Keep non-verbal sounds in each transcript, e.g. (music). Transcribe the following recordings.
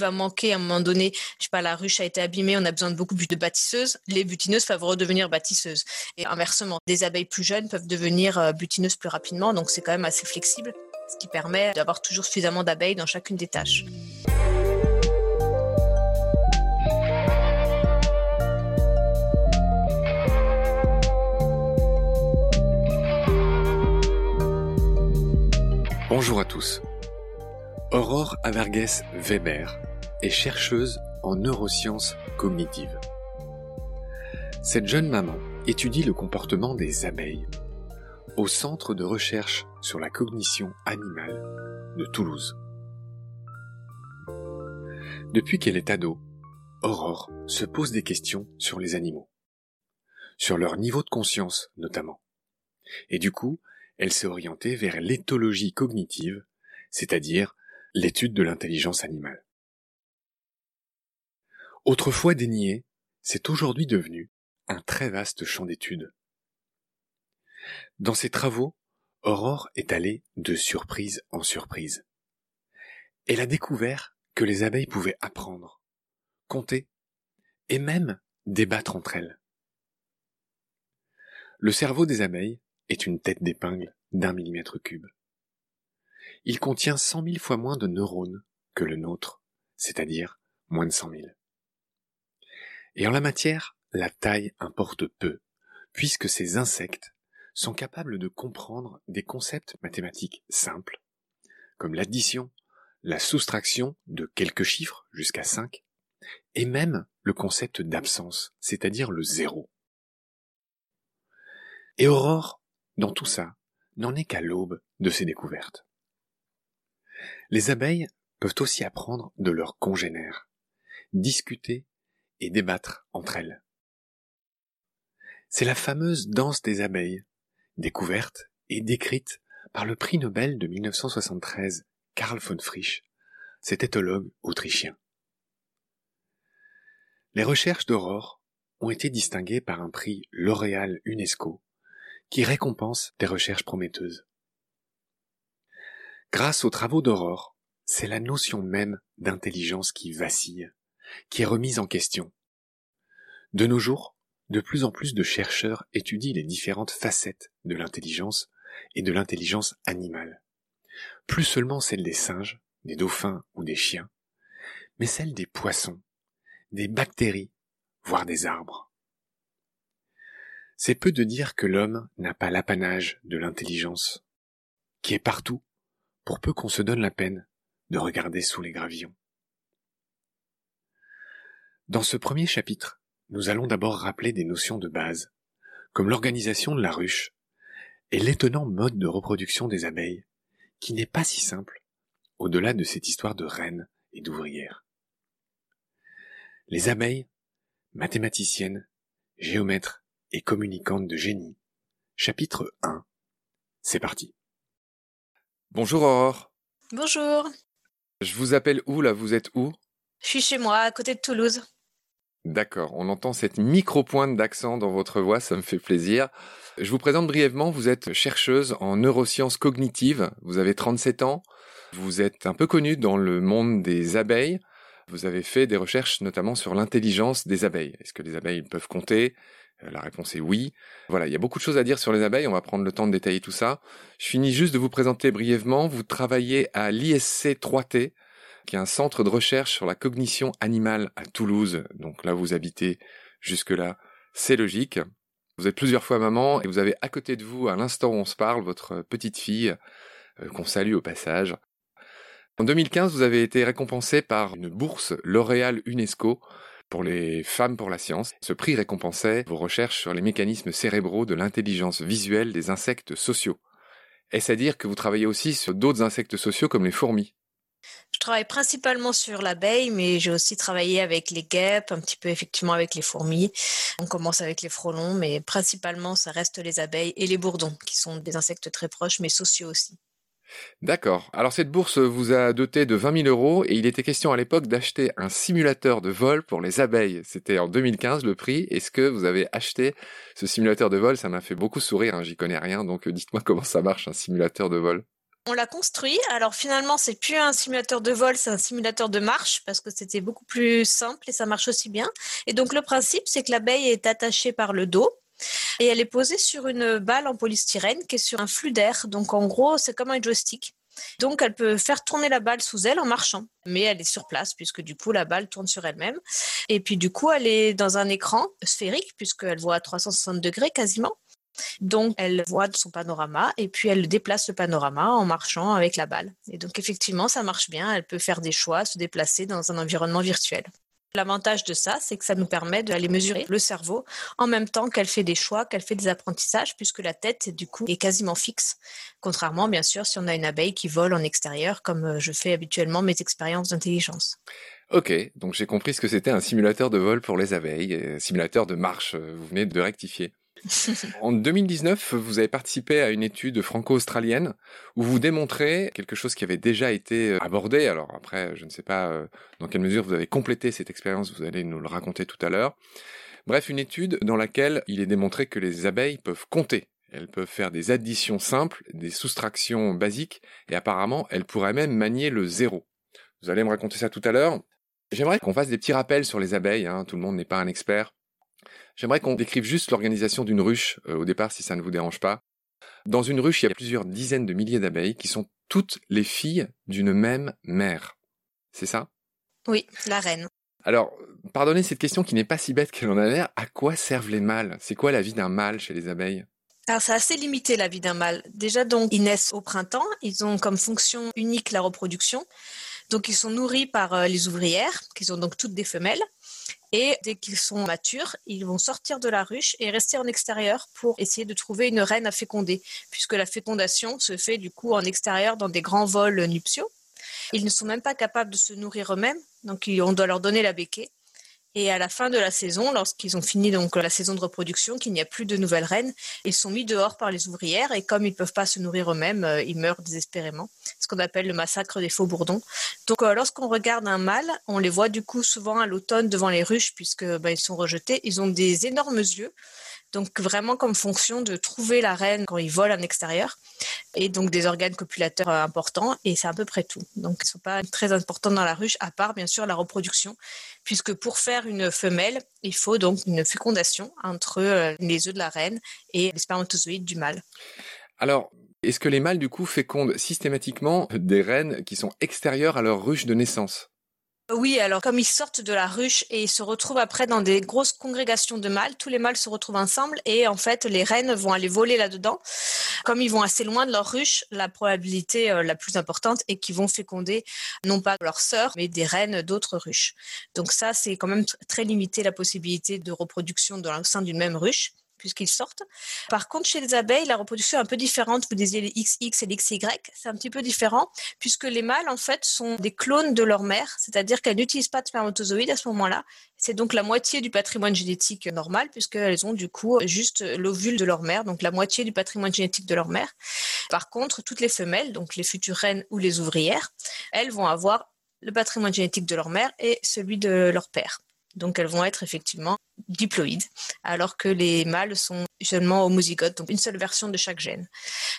va manquer à un moment donné, je sais pas, la ruche a été abîmée, on a besoin de beaucoup plus de bâtisseuses, les butineuses peuvent redevenir bâtisseuses. Et inversement, des abeilles plus jeunes peuvent devenir euh, butineuses plus rapidement, donc c'est quand même assez flexible, ce qui permet d'avoir toujours suffisamment d'abeilles dans chacune des tâches. Bonjour à tous. Aurore Averges Weber est chercheuse en neurosciences cognitives. Cette jeune maman étudie le comportement des abeilles au Centre de recherche sur la cognition animale de Toulouse. Depuis qu'elle est ado, Aurore se pose des questions sur les animaux, sur leur niveau de conscience notamment. Et du coup, elle s'est orientée vers l'éthologie cognitive, c'est-à-dire l'étude de l'intelligence animale. Autrefois dénié, c'est aujourd'hui devenu un très vaste champ d'études. Dans ses travaux, Aurore est allée de surprise en surprise. Elle a découvert que les abeilles pouvaient apprendre, compter et même débattre entre elles. Le cerveau des abeilles est une tête d'épingle d'un millimètre cube. Il contient cent mille fois moins de neurones que le nôtre, c'est-à-dire moins de cent mille. Et en la matière, la taille importe peu, puisque ces insectes sont capables de comprendre des concepts mathématiques simples, comme l'addition, la soustraction de quelques chiffres jusqu'à cinq, et même le concept d'absence, c'est-à-dire le zéro. Et Aurore dans tout ça, n'en est qu'à l'aube de ces découvertes. Les abeilles peuvent aussi apprendre de leurs congénères, discuter et débattre entre elles. C'est la fameuse danse des abeilles, découverte et décrite par le prix Nobel de 1973 Karl von Frisch, cet éthologue autrichien. Les recherches d'Aurore ont été distinguées par un prix L'Oréal UNESCO qui récompense des recherches prometteuses. Grâce aux travaux d'Aurore, c'est la notion même d'intelligence qui vacille, qui est remise en question. De nos jours, de plus en plus de chercheurs étudient les différentes facettes de l'intelligence et de l'intelligence animale. Plus seulement celle des singes, des dauphins ou des chiens, mais celle des poissons, des bactéries, voire des arbres. C'est peu de dire que l'homme n'a pas l'apanage de l'intelligence, qui est partout, pour peu qu'on se donne la peine de regarder sous les gravillons. Dans ce premier chapitre, nous allons d'abord rappeler des notions de base, comme l'organisation de la ruche et l'étonnant mode de reproduction des abeilles, qui n'est pas si simple, au-delà de cette histoire de reines et d'ouvrières. Les abeilles, mathématiciennes, géomètres et communicante de génie. Chapitre 1. C'est parti. Bonjour Aurore. Bonjour. Je vous appelle où là? Vous êtes où? Je suis chez moi, à côté de Toulouse. D'accord, on entend cette micro-pointe d'accent dans votre voix, ça me fait plaisir. Je vous présente brièvement, vous êtes chercheuse en neurosciences cognitives, vous avez 37 ans, vous êtes un peu connue dans le monde des abeilles, vous avez fait des recherches notamment sur l'intelligence des abeilles. Est-ce que les abeilles peuvent compter? Euh, la réponse est oui. Voilà, il y a beaucoup de choses à dire sur les abeilles, on va prendre le temps de détailler tout ça. Je finis juste de vous présenter brièvement, vous travaillez à l'ISC 3T, un centre de recherche sur la cognition animale à Toulouse. Donc là, vous habitez jusque-là, c'est logique. Vous êtes plusieurs fois maman et vous avez à côté de vous, à l'instant où on se parle, votre petite fille, euh, qu'on salue au passage. En 2015, vous avez été récompensé par une bourse L'Oréal UNESCO pour les femmes pour la science. Ce prix récompensait vos recherches sur les mécanismes cérébraux de l'intelligence visuelle des insectes sociaux. Est-ce à dire que vous travaillez aussi sur d'autres insectes sociaux comme les fourmis? Travaille principalement sur l'abeille, mais j'ai aussi travaillé avec les guêpes, un petit peu effectivement avec les fourmis. On commence avec les frelons, mais principalement ça reste les abeilles et les bourdons, qui sont des insectes très proches, mais sociaux aussi. D'accord. Alors cette bourse vous a doté de 20 000 euros et il était question à l'époque d'acheter un simulateur de vol pour les abeilles. C'était en 2015 le prix. Est-ce que vous avez acheté ce simulateur de vol? Ça m'a fait beaucoup sourire, hein, j'y connais rien, donc euh, dites-moi (laughs) comment ça marche un simulateur de vol. On l'a construit. Alors finalement, c'est plus un simulateur de vol, c'est un simulateur de marche parce que c'était beaucoup plus simple et ça marche aussi bien. Et donc le principe, c'est que l'abeille est attachée par le dos et elle est posée sur une balle en polystyrène qui est sur un flux d'air. Donc en gros, c'est comme un joystick. Donc, elle peut faire tourner la balle sous elle en marchant, mais elle est sur place puisque du coup, la balle tourne sur elle-même. Et puis, du coup, elle est dans un écran sphérique puisqu'elle voit à 360 degrés quasiment. Donc, elle voit son panorama et puis elle déplace le panorama en marchant avec la balle. Et donc, effectivement, ça marche bien. Elle peut faire des choix, se déplacer dans un environnement virtuel. L'avantage de ça, c'est que ça nous permet d'aller mesurer le cerveau en même temps qu'elle fait des choix, qu'elle fait des apprentissages, puisque la tête, du coup, est quasiment fixe. Contrairement, bien sûr, si on a une abeille qui vole en extérieur, comme euh, je fais habituellement mes expériences d'intelligence. Ok, donc j'ai compris ce que c'était un simulateur de vol pour les abeilles, simulateur de marche, euh, vous venez de rectifier. (laughs) en 2019, vous avez participé à une étude franco-australienne où vous démontrez quelque chose qui avait déjà été euh, abordé. Alors après, je ne sais pas euh, dans quelle mesure vous avez complété cette expérience, vous allez nous le raconter tout à l'heure. Bref, une étude dans laquelle il est démontré que les abeilles peuvent compter. Elles peuvent faire des additions simples, des soustractions basiques, et apparemment, elles pourraient même manier le zéro. Vous allez me raconter ça tout à l'heure. J'aimerais qu'on fasse des petits rappels sur les abeilles, hein. tout le monde n'est pas un expert. J'aimerais qu'on décrive juste l'organisation d'une ruche euh, au départ, si ça ne vous dérange pas. Dans une ruche, il y a plusieurs dizaines de milliers d'abeilles qui sont toutes les filles d'une même mère. C'est ça? Oui, la reine. Alors, pardonnez cette question qui n'est pas si bête qu'elle en a l'air. À quoi servent les mâles? C'est quoi la vie d'un mâle chez les abeilles? Alors c'est assez limité la vie d'un mâle. Déjà donc ils naissent au printemps, ils ont comme fonction unique la reproduction. Donc ils sont nourris par euh, les ouvrières, qui sont donc toutes des femelles. Et dès qu'ils sont matures, ils vont sortir de la ruche et rester en extérieur pour essayer de trouver une reine à féconder, puisque la fécondation se fait du coup en extérieur dans des grands vols nuptiaux. Ils ne sont même pas capables de se nourrir eux-mêmes, donc on doit leur donner la béquée. Et à la fin de la saison, lorsqu'ils ont fini donc la saison de reproduction, qu'il n'y a plus de nouvelles reines, ils sont mis dehors par les ouvrières et comme ils ne peuvent pas se nourrir eux-mêmes, euh, ils meurent désespérément. Ce qu'on appelle le massacre des faux bourdons. Donc euh, lorsqu'on regarde un mâle, on les voit du coup souvent à l'automne devant les ruches puisque ben, ils sont rejetés. Ils ont des énormes yeux donc vraiment comme fonction de trouver la reine quand ils volent en extérieur et donc des organes copulateurs euh, importants et c'est à peu près tout. Donc ils ne sont pas très importants dans la ruche à part bien sûr la reproduction puisque pour faire une femelle, il faut donc une fécondation entre euh, les œufs de la reine et les spermatozoïdes du mâle. Alors, est-ce que les mâles du coup fécondent systématiquement des reines qui sont extérieures à leur ruche de naissance? Oui, alors comme ils sortent de la ruche et ils se retrouvent après dans des grosses congrégations de mâles, tous les mâles se retrouvent ensemble et en fait les reines vont aller voler là-dedans. Comme ils vont assez loin de leur ruche, la probabilité euh, la plus importante est qu'ils vont féconder non pas leurs sœurs mais des reines d'autres ruches. Donc ça c'est quand même très limité la possibilité de reproduction dans le sein d'une même ruche puisqu'ils sortent. Par contre, chez les abeilles, la reproduction est un peu différente. Vous disiez les XX et les XY, c'est un petit peu différent, puisque les mâles, en fait, sont des clones de leur mère, c'est-à-dire qu'elles n'utilisent pas de spermatozoïdes à ce moment-là. C'est donc la moitié du patrimoine génétique normal, puisqu'elles ont du coup juste l'ovule de leur mère, donc la moitié du patrimoine génétique de leur mère. Par contre, toutes les femelles, donc les futures reines ou les ouvrières, elles vont avoir le patrimoine génétique de leur mère et celui de leur père. Donc elles vont être effectivement diploïdes, alors que les mâles sont seulement homozygotes, donc une seule version de chaque gène.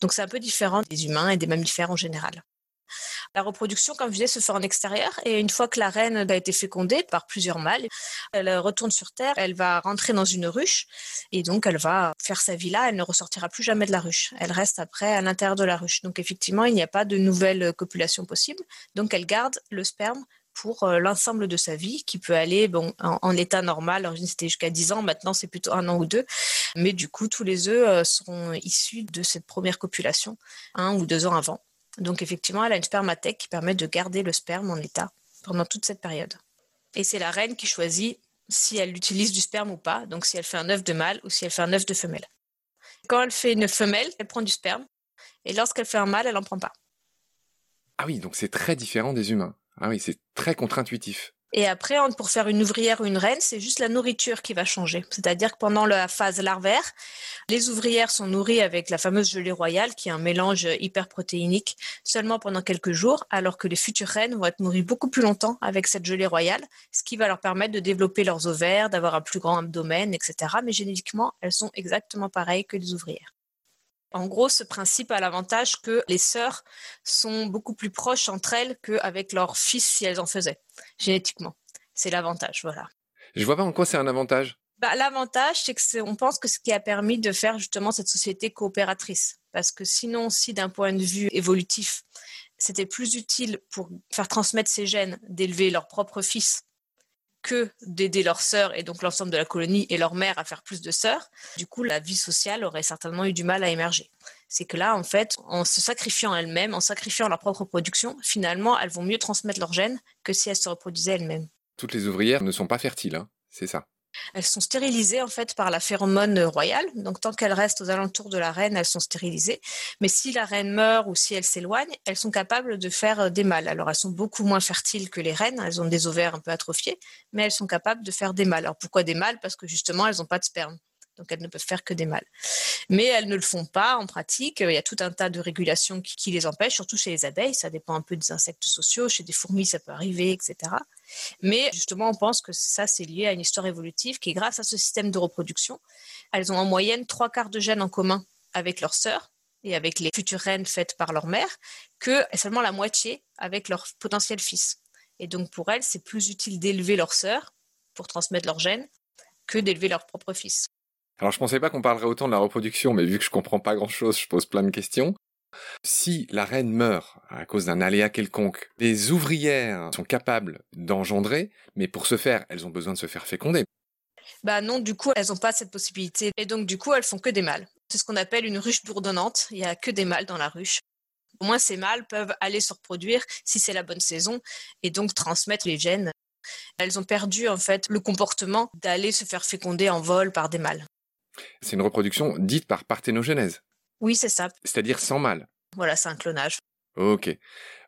Donc c'est un peu différent des humains et des mammifères en général. La reproduction, comme je disais, se fait en extérieur et une fois que la reine a été fécondée par plusieurs mâles, elle retourne sur Terre, elle va rentrer dans une ruche et donc elle va faire sa vie là, elle ne ressortira plus jamais de la ruche. Elle reste après à l'intérieur de la ruche. Donc effectivement, il n'y a pas de nouvelle copulation possible. Donc elle garde le sperme pour euh, l'ensemble de sa vie, qui peut aller bon, en, état normal. Alors, c'était jusqu'à 10 ans, maintenant c'est plutôt un an ou deux. Mais du coup, tous les œufs euh, seront issus de cette première copulation, un ou deux ans avant. Donc, effectivement, elle a une spermathèque qui permet de garder le sperme en état pendant toute cette période. Et c'est la reine qui choisit si elle utilise du sperme ou pas, donc si elle fait un œuf de mâle ou si elle fait un œuf de femelle. Quand elle fait une femelle, elle prend du sperme, et lorsqu'elle fait un mâle, elle n'en prend pas. Ah oui, donc c'est très différent des humains. Ah oui, c'est très contre-intuitif. Et après, pour faire une ouvrière ou une reine, c'est juste la nourriture qui va changer. C'est-à-dire que pendant la phase larvaire, les ouvrières sont nourries avec la fameuse gelée royale, qui est un mélange hyperprotéinique, seulement pendant quelques jours, alors que les futures reines vont être nourries beaucoup plus longtemps avec cette gelée royale, ce qui va leur permettre de développer leurs ovaires, d'avoir un plus grand abdomen, etc. Mais génétiquement, elles sont exactement pareilles que les ouvrières. En gros, ce principe a l'avantage que les sœurs sont beaucoup plus proches entre elles qu'avec leurs fils si elles en faisaient, génétiquement. C'est l'avantage, voilà. Je vois pas en quoi c'est un avantage. Bah, l'avantage, c'est que on pense que ce qui a permis de faire justement cette société coopératrice. Parce que sinon, si d'un point de vue évolutif, c'était plus utile pour faire transmettre ces gènes d'élever leur propre fils que d'aider leurs sœurs et donc l'ensemble de la colonie et leur mère à faire plus de sœurs, du coup, la vie sociale aurait certainement eu du mal à émerger. C'est que là, en fait, en se sacrifiant elles-mêmes, en sacrifiant leur propre production, finalement, elles vont mieux transmettre leurs gènes que si elles se reproduisaient elles-mêmes. Toutes les ouvrières ne sont pas fertiles, hein c'est ça. Elles sont stérilisées en fait par la phéromone royale. Donc tant qu'elles restent aux alentours de la reine, elles sont stérilisées. Mais si la reine meurt ou si elle s'éloigne, elles sont capables de faire euh, des mâles. Alors elles sont beaucoup moins fertiles que les reines. Elles ont des ovaires un peu atrophiés, mais elles sont capables de faire des mâles. Alors pourquoi des mâles? Parce que justement elles n'ont pas de sperme donc elles ne peuvent faire que des mâles. Mais elles ne le font pas en pratique. Il y a tout un tas de régulations qui, les empêchent, surtout chez les abeilles. Ça dépend un peu des insectes sociaux. Chez des fourmis, ça peut arriver, etc. Mais justement, on pense que ça, c'est lié à une histoire évolutive qui, grâce à ce système de reproduction, elles ont en moyenne trois quarts de gènes en commun avec leurs sœurs et avec les futures reines faites par leur mère, que seulement la moitié avec leur potentiel fils. Et donc pour elles, c'est plus utile d'élever leurs sœurs pour transmettre leurs gènes que d'élever leur propre fils. Alors je pensais pas qu'on parlerait autant de la reproduction, mais vu que je comprends pas grand chose, je pose plein de questions. Si la reine meurt à cause d'un aléa quelconque, les ouvrières sont capables d'engendrer, mais pour ce faire, elles ont besoin de se faire féconder. Bah non, du coup, elles n'ont pas cette possibilité. Et donc, du coup, elles font que des mâles. C'est ce qu'on appelle une ruche bourdonnante. Il n'y a que des mâles dans la ruche. Au moins, ces mâles peuvent aller se reproduire si c'est la bonne saison et donc transmettre les gènes. Elles ont perdu, en fait, le comportement d'aller se faire féconder en vol par des mâles. C'est une reproduction dite par parthénogenèse. Oui, c'est ça. C'est-à-dire sans mâle. Voilà, c'est un clonage. Ok.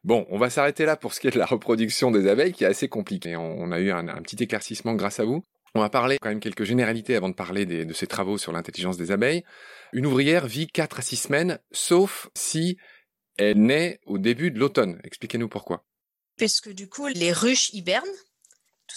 Bon, on va s'arrêter là pour ce qui est de la reproduction des abeilles, qui est assez compliqué. On a eu un, petit éclaircissement grâce à vous. On va parler quand même quelques généralités avant de parler de ces travaux sur l'intelligence des abeilles. Une ouvrière vit 4 à 6 semaines, sauf si elle naît au début de l'automne. Expliquez-nous pourquoi. Parce que du coup, les ruches hibernent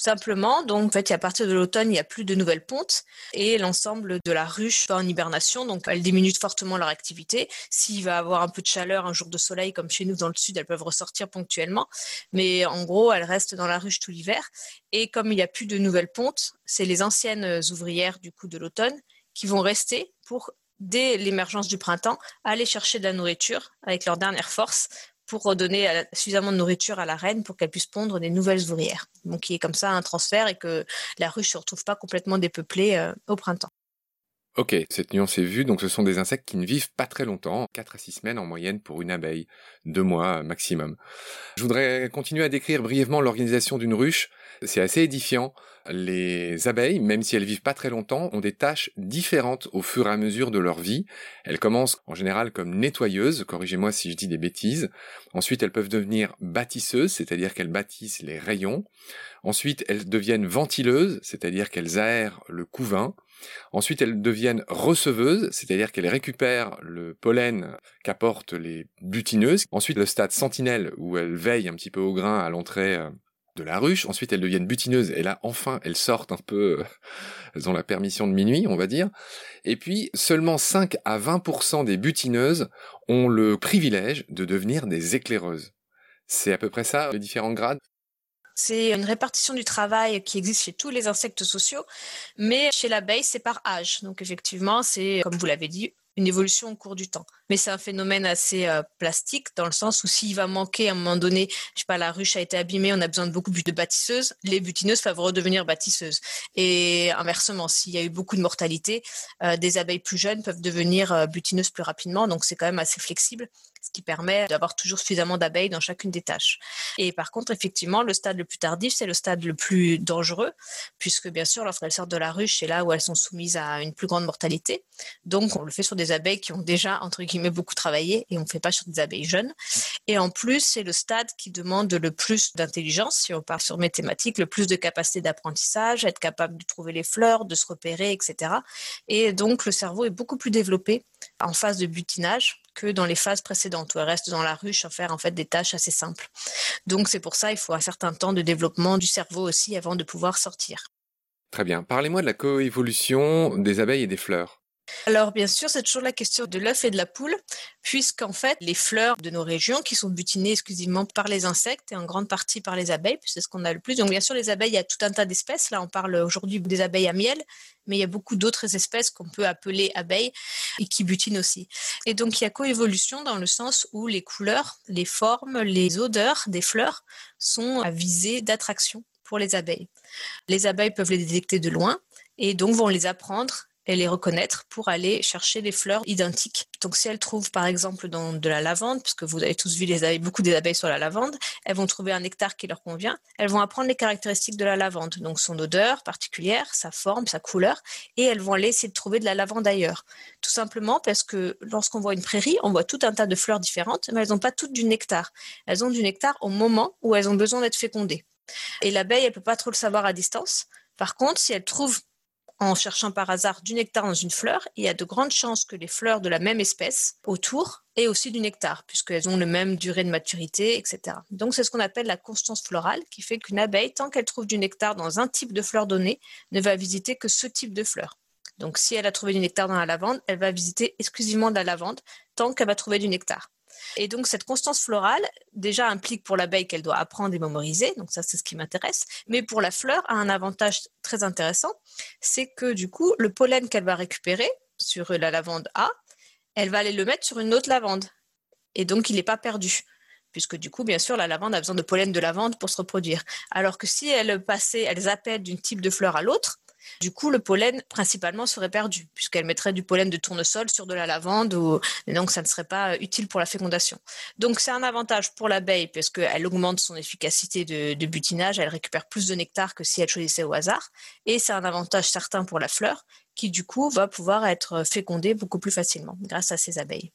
simplement. Donc, en fait, à partir de l'automne, il n'y a plus de nouvelles pontes et l'ensemble de la ruche va en hibernation. Donc, elles diminuent fortement leur activité. S'il va avoir un peu de chaleur, un jour de soleil, comme chez nous dans le sud, elles peuvent ressortir ponctuellement. Mais en gros, elles restent dans la ruche tout l'hiver. Et comme il n'y a plus de nouvelles pontes, c'est les anciennes ouvrières du coup de l'automne qui vont rester pour dès l'émergence du printemps, aller chercher de la nourriture avec leur dernière force pour redonner suffisamment de nourriture à la reine pour qu'elle puisse pondre des nouvelles ouvrières. Donc il y ait comme ça un transfert et que la ruche ne se retrouve pas complètement dépeuplée euh, au printemps. Ok, cette nuance est vue, donc ce sont des insectes qui ne vivent pas très longtemps, 4 à 6 semaines en moyenne pour une abeille, 2 mois maximum. Je voudrais continuer à décrire brièvement l'organisation d'une ruche. C'est assez édifiant. Les abeilles, même si elles vivent pas très longtemps, ont des tâches différentes au fur et à mesure de leur vie. Elles commencent en général comme nettoyeuses, corrigez-moi si je dis des bêtises. Ensuite, elles peuvent devenir bâtisseuses, c'est-à-dire qu'elles bâtissent les rayons. Ensuite, elles deviennent ventileuses, c'est-à-dire qu'elles aèrent le couvain. Ensuite, elles deviennent receveuses, c'est-à-dire qu'elles récupèrent le pollen qu'apportent les butineuses. Ensuite, le stade sentinelle, où elles veillent un petit peu au grain à l'entrée euh, de la ruche. Ensuite, elles deviennent butineuses. Et là, enfin, elles sortent un peu, euh, elles ont la permission de minuit, on va dire. Et puis, seulement 5 à 20% des butineuses ont le privilège de devenir des éclaireuses. C'est à peu près ça, les différents grades? C'est une répartition du travail qui existe chez tous les insectes sociaux, mais chez l'abeille, c'est par âge. Donc effectivement, c'est, comme vous l'avez dit, une évolution au cours du temps. Mais c'est un phénomène assez euh, plastique dans le sens où s'il va manquer à un moment donné, je sais pas, la ruche a été abîmée, on a besoin de beaucoup plus de bâtisseuses, les butineuses peuvent redevenir bâtisseuses. Et inversement, s'il y a eu beaucoup de mortalité, euh, des abeilles plus jeunes peuvent devenir euh, butineuses plus rapidement. Donc c'est quand même assez flexible ce qui permet d'avoir toujours suffisamment d'abeilles dans chacune des tâches. Et par contre, effectivement, le stade le plus tardif, c'est le stade le plus dangereux, puisque bien sûr, lorsqu'elles sortent de la ruche, c'est là où elles sont soumises à une plus grande mortalité. Donc, on le fait sur des abeilles qui ont déjà, entre guillemets, beaucoup travaillé, et on ne fait pas sur des abeilles jeunes. Et en plus, c'est le stade qui demande le plus d'intelligence, si on part sur mes thématiques, le plus de capacité d'apprentissage, être capable de trouver les fleurs, de se repérer, etc. Et donc, le cerveau est beaucoup plus développé en phase de butinage que dans les phases précédentes où elle reste dans la ruche à faire en fait des tâches assez simples. Donc c'est pour ça il faut un certain temps de développement du cerveau aussi avant de pouvoir sortir. Très bien. Parlez-moi de la coévolution des abeilles et des fleurs. Alors bien sûr, c'est toujours la question de l'œuf et de la poule, puisqu'en fait, les fleurs de nos régions, qui sont butinées exclusivement par les insectes et en grande partie par les abeilles, c'est ce qu'on a le plus. Donc bien sûr, les abeilles, il y a tout un tas d'espèces. Là, on parle aujourd'hui des abeilles à miel, mais il y a beaucoup d'autres espèces qu'on peut appeler abeilles et qui butinent aussi. Et donc il y a coévolution dans le sens où les couleurs, les formes, les odeurs des fleurs sont à visée d'attraction pour les abeilles. Les abeilles peuvent les détecter de loin et donc vont les apprendre et les reconnaître pour aller chercher les fleurs identiques. Donc si elles trouvent par exemple dans de la lavande, puisque vous avez tous vu beaucoup des abeilles sur la lavande, elles vont trouver un nectar qui leur convient, elles vont apprendre les caractéristiques de la lavande, donc son odeur particulière, sa forme, sa couleur, et elles vont aller essayer de trouver de la lavande ailleurs. Tout simplement parce que lorsqu'on voit une prairie, on voit tout un tas de fleurs différentes, mais elles n'ont pas toutes du nectar. Elles ont du nectar au moment où elles ont besoin d'être fécondées. Et l'abeille, elle peut pas trop le savoir à distance. Par contre, si elle trouve en cherchant par hasard du nectar dans une fleur, il y a de grandes chances que les fleurs de la même espèce autour aient aussi du nectar, puisqu'elles ont le même durée de maturité, etc. Donc c'est ce qu'on appelle la constance florale, qui fait qu'une abeille, tant qu'elle trouve du nectar dans un type de fleur donné, ne va visiter que ce type de fleur. Donc si elle a trouvé du nectar dans la lavande, elle va visiter exclusivement de la lavande tant qu'elle va trouver du nectar. Et donc, cette constance florale, déjà, implique pour l'abeille qu'elle doit apprendre et mémoriser. Donc, ça, c'est ce qui m'intéresse. Mais pour la fleur, a un avantage très intéressant. C'est que, du coup, le pollen qu'elle va récupérer sur la lavande A, elle va aller le mettre sur une autre lavande. Et donc, il n'est pas perdu puisque du coup, bien sûr, la lavande a besoin de pollen de lavande pour se reproduire. Alors que si elle passait, elle zappait d'une type de fleur à l'autre, du coup, le pollen principalement serait perdu, puisqu'elle mettrait du pollen de tournesol sur de la lavande, et donc ça ne serait pas euh, utile pour la fécondation. Donc c'est un avantage pour l'abeille, puisqu'elle augmente son efficacité de, butinage, elle récupère plus de nectar que si elle choisissait au hasard, et c'est un avantage certain pour la fleur, qui du coup va pouvoir être fécondée beaucoup plus facilement grâce à ces abeilles.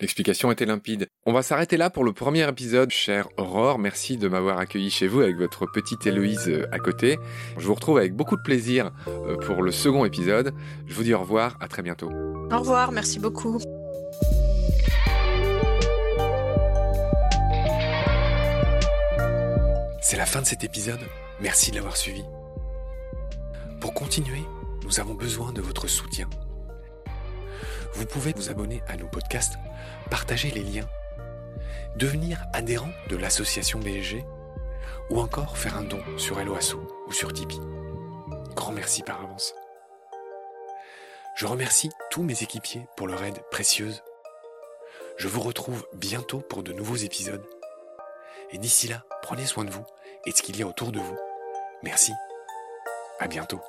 L'explication était limpide. On va s'arrêter là pour le premier épisode, chère Aurore. Merci de m'avoir accueilli chez vous avec votre petite Héloïse euh, à côté. Je vous retrouve avec beaucoup de plaisir euh, pour le second épisode. Je vous dis au revoir, à très bientôt. Au revoir, merci beaucoup. C'est la fin de cet épisode. Merci de l'avoir suivi. Pour continuer, nous avons besoin de votre soutien. Vous pouvez vous abonner à nos podcasts partager les liens, devenir adhérent de l'association BSG ou encore faire un don sur Helloasso ou sur Tipeee. Grand merci par avance. Je remercie tous mes équipiers pour leur aide précieuse. Je vous retrouve bientôt pour de nouveaux épisodes. Et d'ici là, prenez soin de vous et de ce qu'il y a autour de vous. Merci. À bientôt.